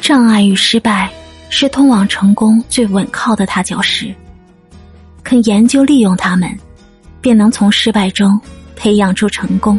障碍与失败是通往成功最稳靠的踏脚石肯研究利用它们便能从失败中培养出成功。